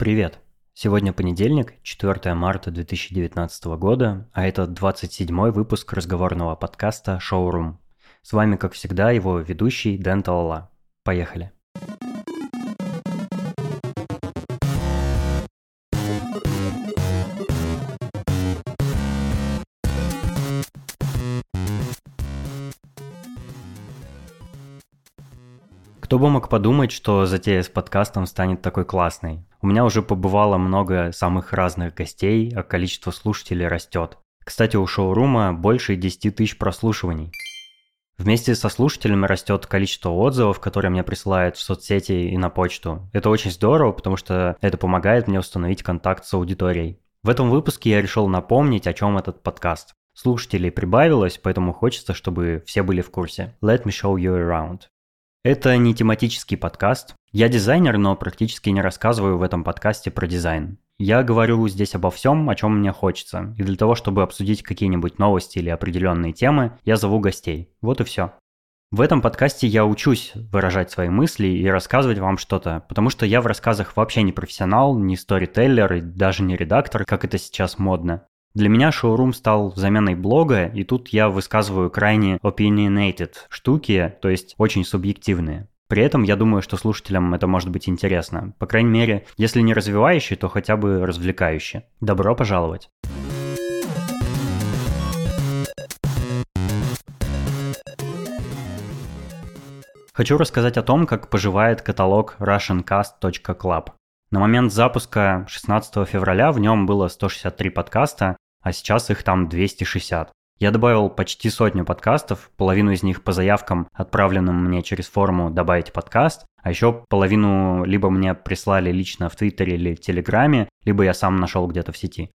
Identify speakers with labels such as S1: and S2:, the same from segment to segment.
S1: Привет! Сегодня понедельник, 4 марта 2019 года, а это 27 выпуск разговорного подкаста «Шоурум». С вами, как всегда, его ведущий Дэн Талала. Поехали! Кто бы мог подумать, что затея с подкастом станет такой классной. У меня уже побывало много самых разных гостей, а количество слушателей растет. Кстати, у шоурума больше 10 тысяч прослушиваний. Вместе со слушателями растет количество отзывов, которые мне присылают в соцсети и на почту. Это очень здорово, потому что это помогает мне установить контакт с аудиторией. В этом выпуске я решил напомнить, о чем этот подкаст. Слушателей прибавилось, поэтому хочется, чтобы все были в курсе. Let me show you around. Это не тематический подкаст. Я дизайнер, но практически не рассказываю в этом подкасте про дизайн. Я говорю здесь обо всем, о чем мне хочется. И для того, чтобы обсудить какие-нибудь новости или определенные темы, я зову гостей. Вот и все. В этом подкасте я учусь выражать свои мысли и рассказывать вам что-то, потому что я в рассказах вообще не профессионал, не сторителлер и даже не редактор, как это сейчас модно. Для меня шоурум стал заменой блога, и тут я высказываю крайне opinionated штуки, то есть очень субъективные. При этом я думаю, что слушателям это может быть интересно. По крайней мере, если не развивающе, то хотя бы развлекающе. Добро пожаловать! Хочу рассказать о том, как поживает каталог russiancast.club. На момент запуска 16 февраля в нем было 163 подкаста, а сейчас их там 260. Я добавил почти сотню подкастов, половину из них по заявкам, отправленным мне через форму «Добавить подкаст», а еще половину либо мне прислали лично в Твиттере или Телеграме, либо я сам нашел где-то в сети.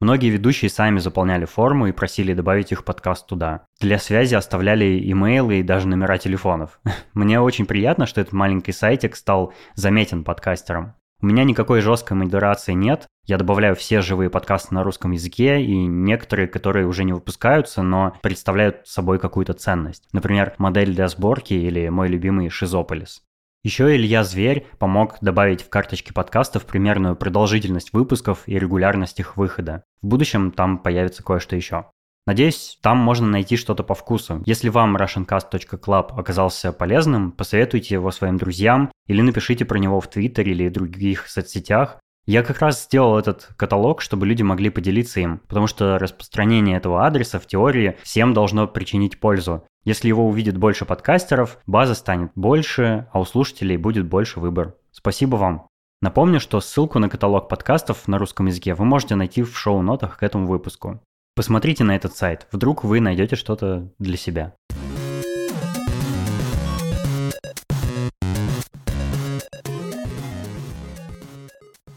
S1: Многие ведущие сами заполняли форму и просили добавить их подкаст туда. Для связи оставляли имейлы и даже номера телефонов. Мне очень приятно, что этот маленький сайтик стал заметен подкастером. У меня никакой жесткой модерации нет. Я добавляю все живые подкасты на русском языке и некоторые, которые уже не выпускаются, но представляют собой какую-то ценность. Например, модель для сборки или мой любимый Шизополис. Еще Илья Зверь помог добавить в карточки подкастов примерную продолжительность выпусков и регулярность их выхода. В будущем там появится кое-что еще. Надеюсь, там можно найти что-то по вкусу. Если вам russiancast.club оказался полезным, посоветуйте его своим друзьям или напишите про него в Твиттере или других соцсетях. Я как раз сделал этот каталог, чтобы люди могли поделиться им, потому что распространение этого адреса в теории всем должно причинить пользу. Если его увидит больше подкастеров, база станет больше, а у слушателей будет больше выбор. Спасибо вам. Напомню, что ссылку на каталог подкастов на русском языке вы можете найти в шоу-нотах к этому выпуску. Посмотрите на этот сайт, вдруг вы найдете что-то для себя.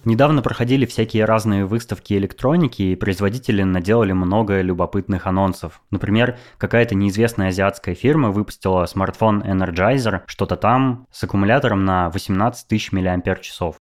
S1: Недавно проходили всякие разные выставки электроники, и производители наделали много любопытных анонсов. Например, какая-то неизвестная азиатская фирма выпустила смартфон Energizer, что-то там, с аккумулятором на 18 тысяч мАч.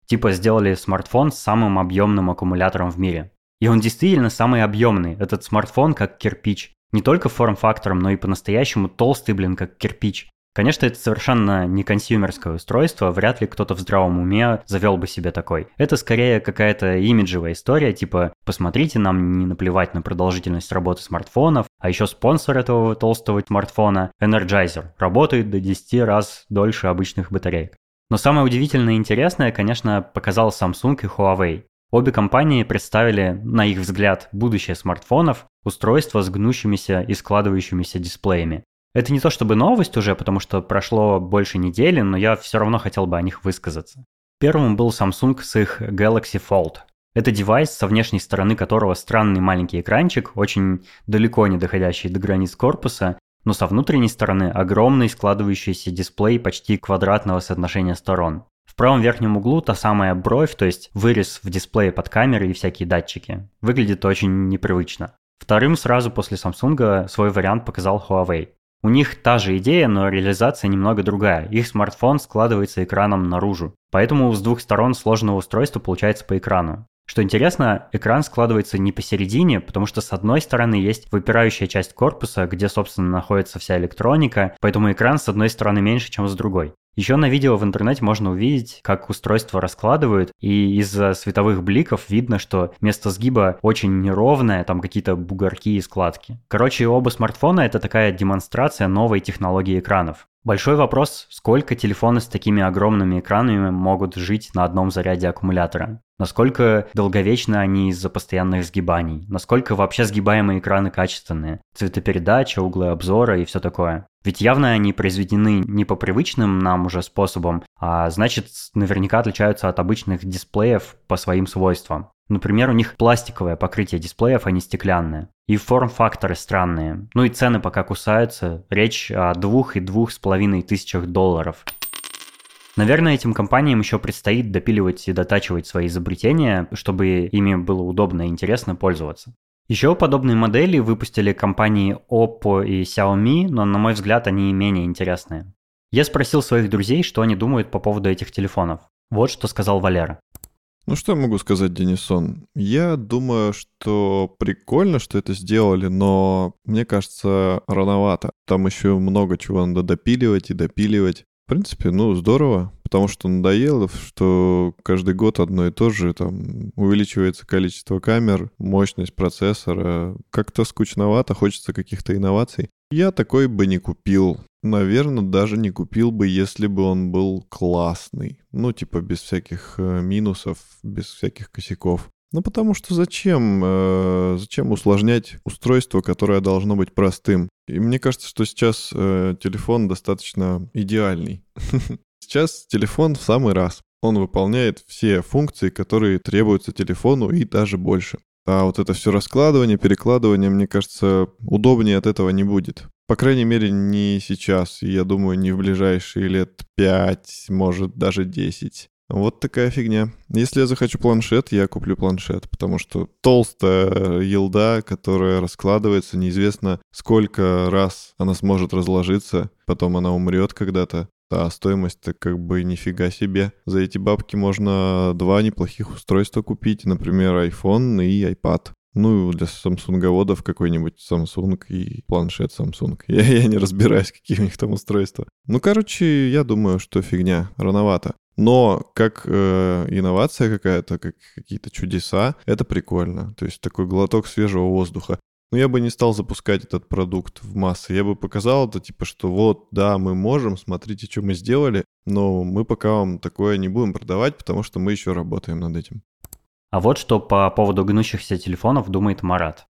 S1: Типа сделали смартфон с самым объемным аккумулятором в мире. И он действительно самый объемный. Этот смартфон как кирпич. Не только форм-фактором, но и по-настоящему толстый, блин, как кирпич. Конечно, это совершенно не консюмерское устройство, вряд ли кто-то в здравом уме завел бы себе такой. Это скорее какая-то имиджевая история, типа «посмотрите, нам не наплевать на продолжительность работы смартфонов», а еще спонсор этого толстого смартфона – Energizer, работает до 10 раз дольше обычных батареек. Но самое удивительное и интересное, конечно, показал Samsung и Huawei. Обе компании представили, на их взгляд, будущее смартфонов, устройства с гнущимися и складывающимися дисплеями. Это не то чтобы новость уже, потому что прошло больше недели, но я все равно хотел бы о них высказаться. Первым был Samsung с их Galaxy Fold. Это девайс, со внешней стороны которого странный маленький экранчик, очень далеко не доходящий до границ корпуса, но со внутренней стороны огромный складывающийся дисплей почти квадратного соотношения сторон. В правом верхнем углу та самая бровь, то есть вырез в дисплее под камерой и всякие датчики. Выглядит очень непривычно. Вторым сразу после Samsung свой вариант показал Huawei. У них та же идея, но реализация немного другая. Их смартфон складывается экраном наружу. Поэтому с двух сторон сложного устройства получается по экрану. Что интересно, экран складывается не посередине, потому что с одной стороны есть выпирающая часть корпуса, где, собственно, находится вся электроника, поэтому экран с одной стороны меньше, чем с другой. Еще на видео в интернете можно увидеть, как устройство раскладывают, и из-за световых бликов видно, что место сгиба очень неровное, там какие-то бугорки и складки. Короче, оба смартфона — это такая демонстрация новой технологии экранов. Большой вопрос, сколько телефоны с такими огромными экранами могут жить на одном заряде аккумулятора? Насколько долговечны они из-за постоянных сгибаний? Насколько вообще сгибаемые экраны качественные? Цветопередача, углы обзора и все такое. Ведь явно они произведены не по привычным нам уже способам, а значит наверняка отличаются от обычных дисплеев по своим свойствам. Например, у них пластиковое покрытие дисплеев, а не стеклянное. И форм-факторы странные. Ну и цены пока кусаются. Речь о двух и двух с половиной тысячах долларов. Наверное, этим компаниям еще предстоит допиливать и дотачивать свои изобретения, чтобы ими было удобно и интересно пользоваться. Еще подобные модели выпустили компании Oppo и Xiaomi, но, на мой взгляд, они менее интересные. Я спросил своих друзей, что они думают по поводу этих телефонов. Вот что сказал Валера.
S2: Ну что я могу сказать, Денисон? Я думаю, что прикольно, что это сделали, но мне кажется, рановато. Там еще много чего надо допиливать и допиливать. В принципе, ну, здорово, потому что надоело, что каждый год одно и то же, там, увеличивается количество камер, мощность процессора. Как-то скучновато, хочется каких-то инноваций. Я такой бы не купил. Наверное, даже не купил бы, если бы он был классный. Ну, типа без всяких э, минусов, без всяких косяков. Ну, потому что зачем, э, зачем усложнять устройство, которое должно быть простым? И мне кажется, что сейчас э, телефон достаточно идеальный. Сейчас телефон в самый раз. Он выполняет все функции, которые требуются телефону и даже больше. А вот это все раскладывание, перекладывание, мне кажется, удобнее от этого не будет. По крайней мере, не сейчас. Я думаю, не в ближайшие лет 5, может, даже 10. Вот такая фигня. Если я захочу планшет, я куплю планшет, потому что толстая елда, которая раскладывается, неизвестно сколько раз она сможет разложиться, потом она умрет когда-то. А стоимость-то как бы нифига себе. За эти бабки можно два неплохих устройства купить, например, iPhone и iPad. Ну, для самсунговодов какой-нибудь Samsung и планшет Samsung. Я, я не разбираюсь, какие у них там устройства. Ну, короче, я думаю, что фигня, рановато. Но как э, инновация какая-то, как какие-то чудеса, это прикольно. То есть такой глоток свежего воздуха. Но я бы не стал запускать этот продукт в массы. Я бы показал это, типа, что вот, да, мы можем, смотрите, что мы сделали, но мы пока вам такое не будем продавать, потому что мы еще работаем над этим.
S1: А вот что по поводу гнущихся телефонов думает Марат.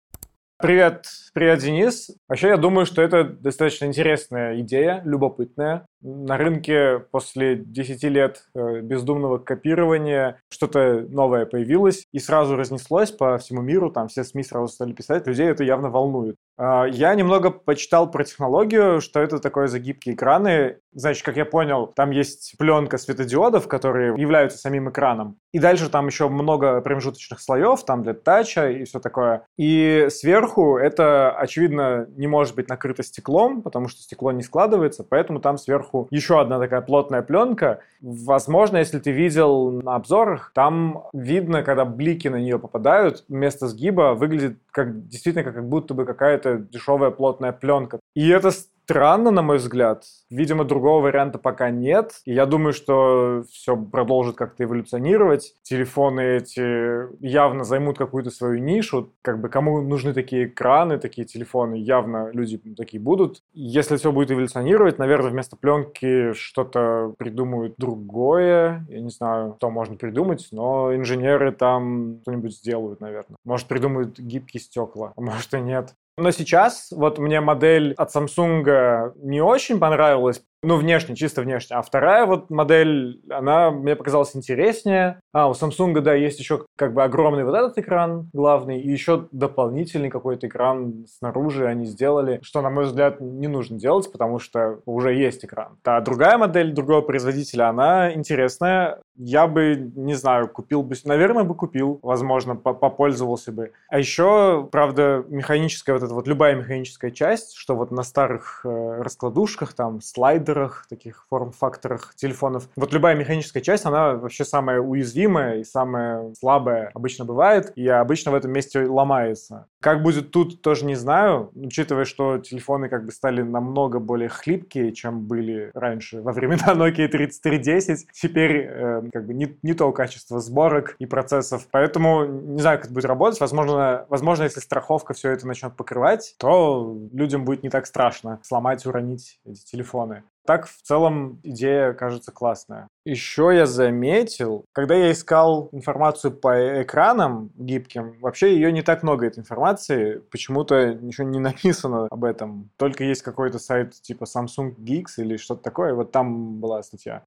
S3: Привет, привет, Денис. Вообще, я думаю, что это достаточно интересная идея, любопытная. На рынке после 10 лет э, бездумного копирования что-то новое появилось и сразу разнеслось по всему миру, там все СМИ сразу стали писать, людей это явно волнует. А, я немного почитал про технологию, что это такое за гибкие экраны. Значит, как я понял, там есть пленка светодиодов, которые являются самим экраном. И дальше там еще много промежуточных слоев, там для тача и все такое. И сверху это, очевидно, не может быть накрыто стеклом, потому что стекло не складывается, поэтому там сверху еще одна такая плотная пленка. Возможно, если ты видел на обзорах, там видно, когда блики на нее попадают, вместо сгиба выглядит как действительно как будто бы какая-то дешевая плотная пленка. И это странно, на мой взгляд. Видимо, другого варианта пока нет. И я думаю, что все продолжит как-то эволюционировать. Телефоны эти явно займут какую-то свою нишу. Как бы кому нужны такие экраны, такие телефоны, явно люди такие будут. Если все будет эволюционировать, наверное, вместо пленки что-то придумают другое. Я не знаю, что можно придумать, но инженеры там что-нибудь сделают, наверное. Может, придумают гибкие стекла, а может и нет. Но сейчас вот мне модель от Samsung не очень понравилась, ну, внешне, чисто внешне. А вторая вот модель, она мне показалась интереснее. А, у Samsung, да, есть еще как бы огромный вот этот экран главный, и еще дополнительный какой-то экран снаружи они сделали, что, на мой взгляд, не нужно делать, потому что уже есть экран. А другая модель другого производителя, она интересная. Я бы, не знаю, купил бы, наверное, бы купил, возможно, попользовался бы. А еще, правда, механическая вот эта вот любая механическая часть, что вот на старых э, раскладушках там слайдер факторах, таких форм-факторах телефонов. Вот любая механическая часть, она вообще самая уязвимая и самая слабая обычно бывает, и обычно в этом месте ломается. Как будет тут, тоже не знаю, учитывая, что телефоны как бы стали намного более хлипкие, чем были раньше во времена Nokia 3310. Теперь э, как бы не, не то качество сборок и процессов. Поэтому не знаю, как это будет работать. Возможно, возможно, если страховка все это начнет покрывать, то людям будет не так страшно сломать, уронить эти телефоны. Так, в целом, идея кажется классная. Еще я заметил, когда я искал информацию по экранам гибким, вообще ее не так много, этой информации. Почему-то ничего не написано об этом. Только есть какой-то сайт типа Samsung Geeks или что-то такое. Вот там была статья.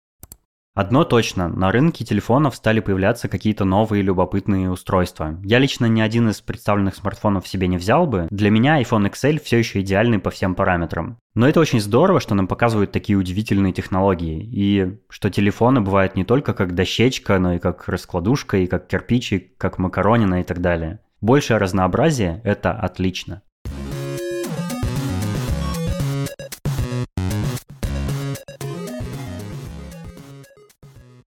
S1: Одно точно, на рынке телефонов стали появляться какие-то новые любопытные устройства. Я лично ни один из представленных смартфонов себе не взял бы. Для меня iPhone XL все еще идеальный по всем параметрам. Но это очень здорово, что нам показывают такие удивительные технологии. И что телефоны бывают не только как дощечка, но и как раскладушка, и как кирпичик, как макаронина и так далее. Большее разнообразие – это отлично.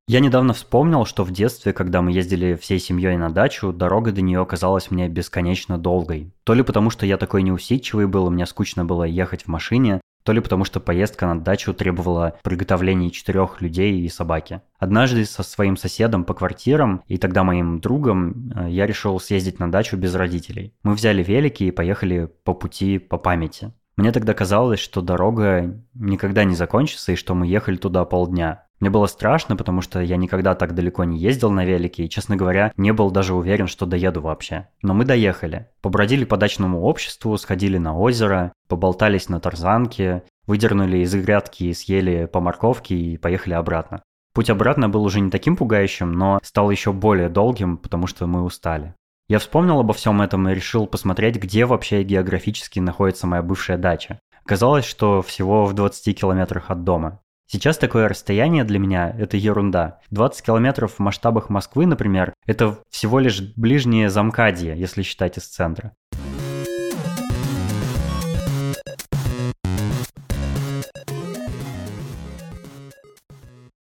S1: Я недавно вспомнил, что в детстве, когда мы ездили всей семьей на дачу, дорога до нее казалась мне бесконечно долгой. То ли потому, что я такой неусидчивый был, и мне скучно было ехать в машине, то ли потому, что поездка на дачу требовала приготовления четырех людей и собаки. Однажды со своим соседом по квартирам и тогда моим другом э, я решил съездить на дачу без родителей. Мы взяли велики и поехали по пути по памяти. Мне тогда казалось, что дорога никогда не закончится и что мы ехали туда полдня. Мне было страшно, потому что я никогда так далеко не ездил на велике и, честно говоря, не был даже уверен, что доеду вообще. Но мы доехали. Побродили по дачному обществу, сходили на озеро, поболтались на тарзанке, выдернули из грядки и съели по морковке и поехали обратно. Путь обратно был уже не таким пугающим, но стал еще более долгим, потому что мы устали. Я вспомнил обо всем этом и решил посмотреть, где вообще географически находится моя бывшая дача. Оказалось, что всего в 20 километрах от дома. Сейчас такое расстояние для меня – это ерунда. 20 километров в масштабах Москвы, например, это всего лишь ближнее Замкадье, если считать из центра.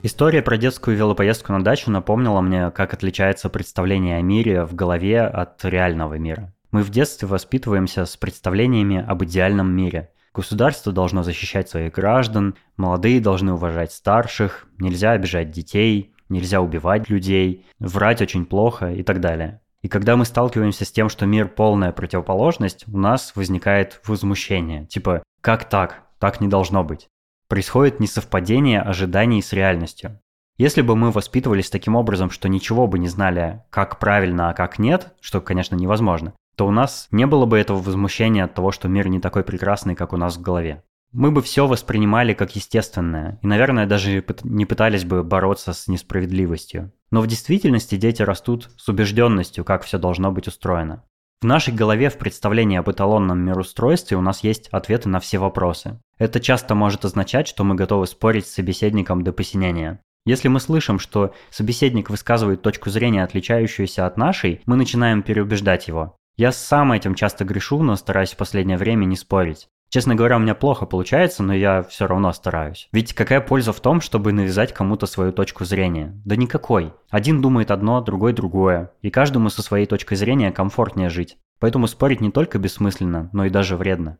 S1: История про детскую велопоездку на дачу напомнила мне, как отличается представление о мире в голове от реального мира. Мы в детстве воспитываемся с представлениями об идеальном мире. Государство должно защищать своих граждан, молодые должны уважать старших, нельзя обижать детей, нельзя убивать людей, врать очень плохо и так далее. И когда мы сталкиваемся с тем, что мир полная противоположность, у нас возникает возмущение. Типа, как так? Так не должно быть происходит несовпадение ожиданий с реальностью. Если бы мы воспитывались таким образом, что ничего бы не знали, как правильно, а как нет, что, конечно, невозможно, то у нас не было бы этого возмущения от того, что мир не такой прекрасный, как у нас в голове. Мы бы все воспринимали как естественное, и, наверное, даже не пытались бы бороться с несправедливостью. Но в действительности дети растут с убежденностью, как все должно быть устроено. В нашей голове в представлении об эталонном мироустройстве у нас есть ответы на все вопросы. Это часто может означать, что мы готовы спорить с собеседником до посинения. Если мы слышим, что собеседник высказывает точку зрения, отличающуюся от нашей, мы начинаем переубеждать его. Я сам этим часто грешу, но стараюсь в последнее время не спорить. Честно говоря, у меня плохо получается, но я все равно стараюсь. Ведь какая польза в том, чтобы навязать кому-то свою точку зрения? Да никакой. Один думает одно, другой другое. И каждому со своей точкой зрения комфортнее жить. Поэтому спорить не только бессмысленно, но и даже вредно.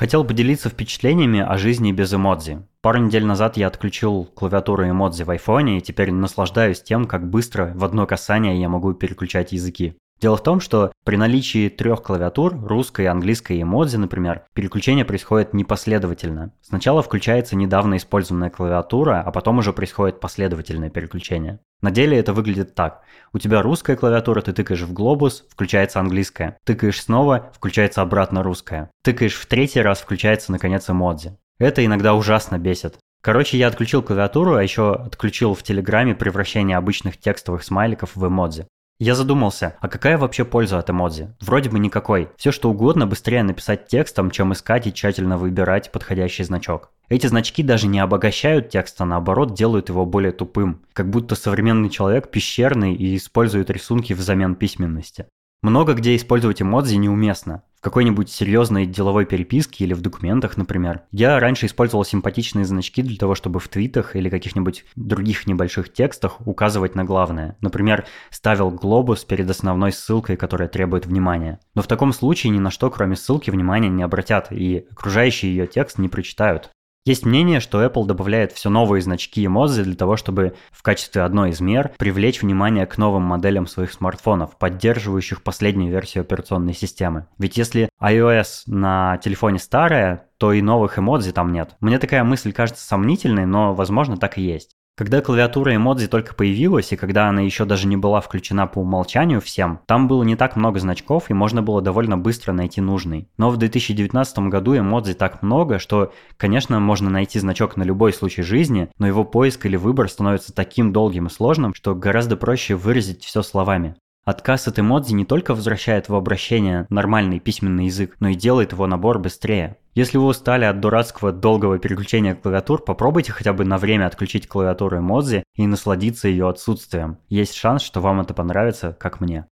S1: Хотел поделиться впечатлениями о жизни без эмодзи. Пару недель назад я отключил клавиатуру эмодзи в айфоне и теперь наслаждаюсь тем, как быстро в одно касание я могу переключать языки. Дело в том, что при наличии трех клавиатур, русской, английской и эмодзи, например, переключение происходит непоследовательно. Сначала включается недавно использованная клавиатура, а потом уже происходит последовательное переключение. На деле это выглядит так. У тебя русская клавиатура, ты тыкаешь в глобус, включается английская. Тыкаешь снова, включается обратно русская. Тыкаешь в третий раз, включается наконец эмодзи. Это иногда ужасно бесит. Короче, я отключил клавиатуру, а еще отключил в Телеграме превращение обычных текстовых смайликов в эмодзи. Я задумался, а какая вообще польза от эмодзи? Вроде бы никакой. Все что угодно быстрее написать текстом, чем искать и тщательно выбирать подходящий значок. Эти значки даже не обогащают текст, а наоборот делают его более тупым. Как будто современный человек пещерный и использует рисунки взамен письменности. Много где использовать эмодзи неуместно. В какой-нибудь серьезной деловой переписке или в документах, например. Я раньше использовал симпатичные значки для того, чтобы в твитах или каких-нибудь других небольших текстах указывать на главное. Например, ставил глобус перед основной ссылкой, которая требует внимания. Но в таком случае ни на что, кроме ссылки, внимания не обратят, и окружающий ее текст не прочитают. Есть мнение, что Apple добавляет все новые значки эмодзи для того, чтобы в качестве одной из мер привлечь внимание к новым моделям своих смартфонов, поддерживающих последнюю версию операционной системы. Ведь если iOS на телефоне старая, то и новых эмодзи там нет. Мне такая мысль кажется сомнительной, но возможно так и есть. Когда клавиатура эмодзи только появилась, и когда она еще даже не была включена по умолчанию всем, там было не так много значков, и можно было довольно быстро найти нужный. Но в 2019 году эмодзи так много, что, конечно, можно найти значок на любой случай жизни, но его поиск или выбор становится таким долгим и сложным, что гораздо проще выразить все словами. Отказ от эмодзи не только возвращает в обращение нормальный письменный язык, но и делает его набор быстрее. Если вы устали от дурацкого долгого переключения клавиатур, попробуйте хотя бы на время отключить клавиатуру эмодзи и насладиться ее отсутствием. Есть шанс, что вам это понравится, как мне.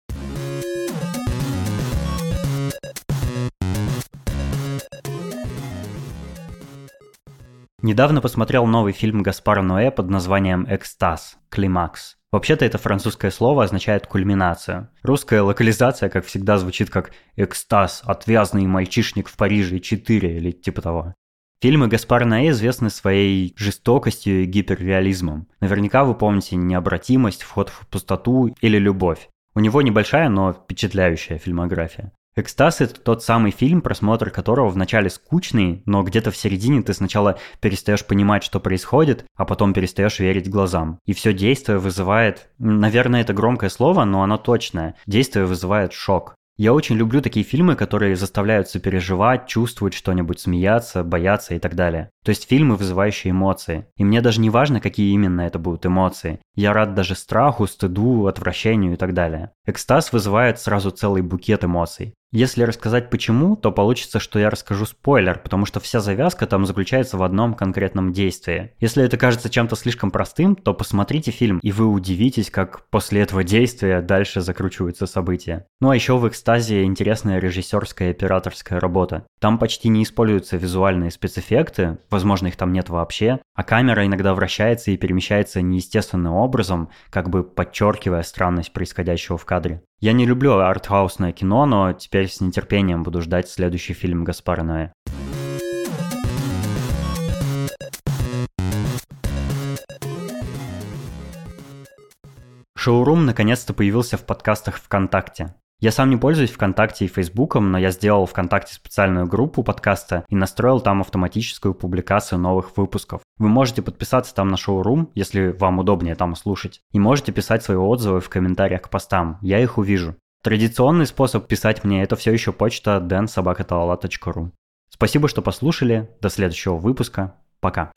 S1: Недавно посмотрел новый фильм Гаспара Ноэ под названием «Экстаз. Климакс». Вообще-то это французское слово означает кульминацию. Русская локализация, как всегда, звучит как «экстаз. Отвязный мальчишник в Париже 4» или типа того. Фильмы Гаспара Ноэ известны своей жестокостью и гиперреализмом. Наверняка вы помните «Необратимость», «Вход в пустоту» или «Любовь». У него небольшая, но впечатляющая фильмография. «Экстаз» — это тот самый фильм, просмотр которого вначале скучный, но где-то в середине ты сначала перестаешь понимать, что происходит, а потом перестаешь верить глазам. И все действие вызывает... Наверное, это громкое слово, но оно точное. Действие вызывает шок. Я очень люблю такие фильмы, которые заставляют сопереживать, чувствовать что-нибудь, смеяться, бояться и так далее. То есть фильмы, вызывающие эмоции. И мне даже не важно, какие именно это будут эмоции. Я рад даже страху, стыду, отвращению и так далее. Экстаз вызывает сразу целый букет эмоций. Если рассказать почему, то получится, что я расскажу спойлер, потому что вся завязка там заключается в одном конкретном действии. Если это кажется чем-то слишком простым, то посмотрите фильм, и вы удивитесь, как после этого действия дальше закручиваются события. Ну а еще в экстазе интересная режиссерская и операторская работа. Там почти не используются визуальные спецэффекты, возможно их там нет вообще, а камера иногда вращается и перемещается неестественным образом, как бы подчеркивая странность происходящего в кадре. Я не люблю артхаусное кино, но теперь с нетерпением буду ждать следующий фильм Гаспара Ноэ. Шоурум наконец-то появился в подкастах ВКонтакте. Я сам не пользуюсь ВКонтакте и Фейсбуком, но я сделал ВКонтакте специальную группу подкаста и настроил там автоматическую публикацию новых выпусков. Вы можете подписаться там на шоурум, если вам удобнее там слушать, и можете писать свои отзывы в комментариях к постам, я их увижу. Традиционный способ писать мне это все еще почта densobakatala.ru. Спасибо, что послушали, до следующего выпуска, пока.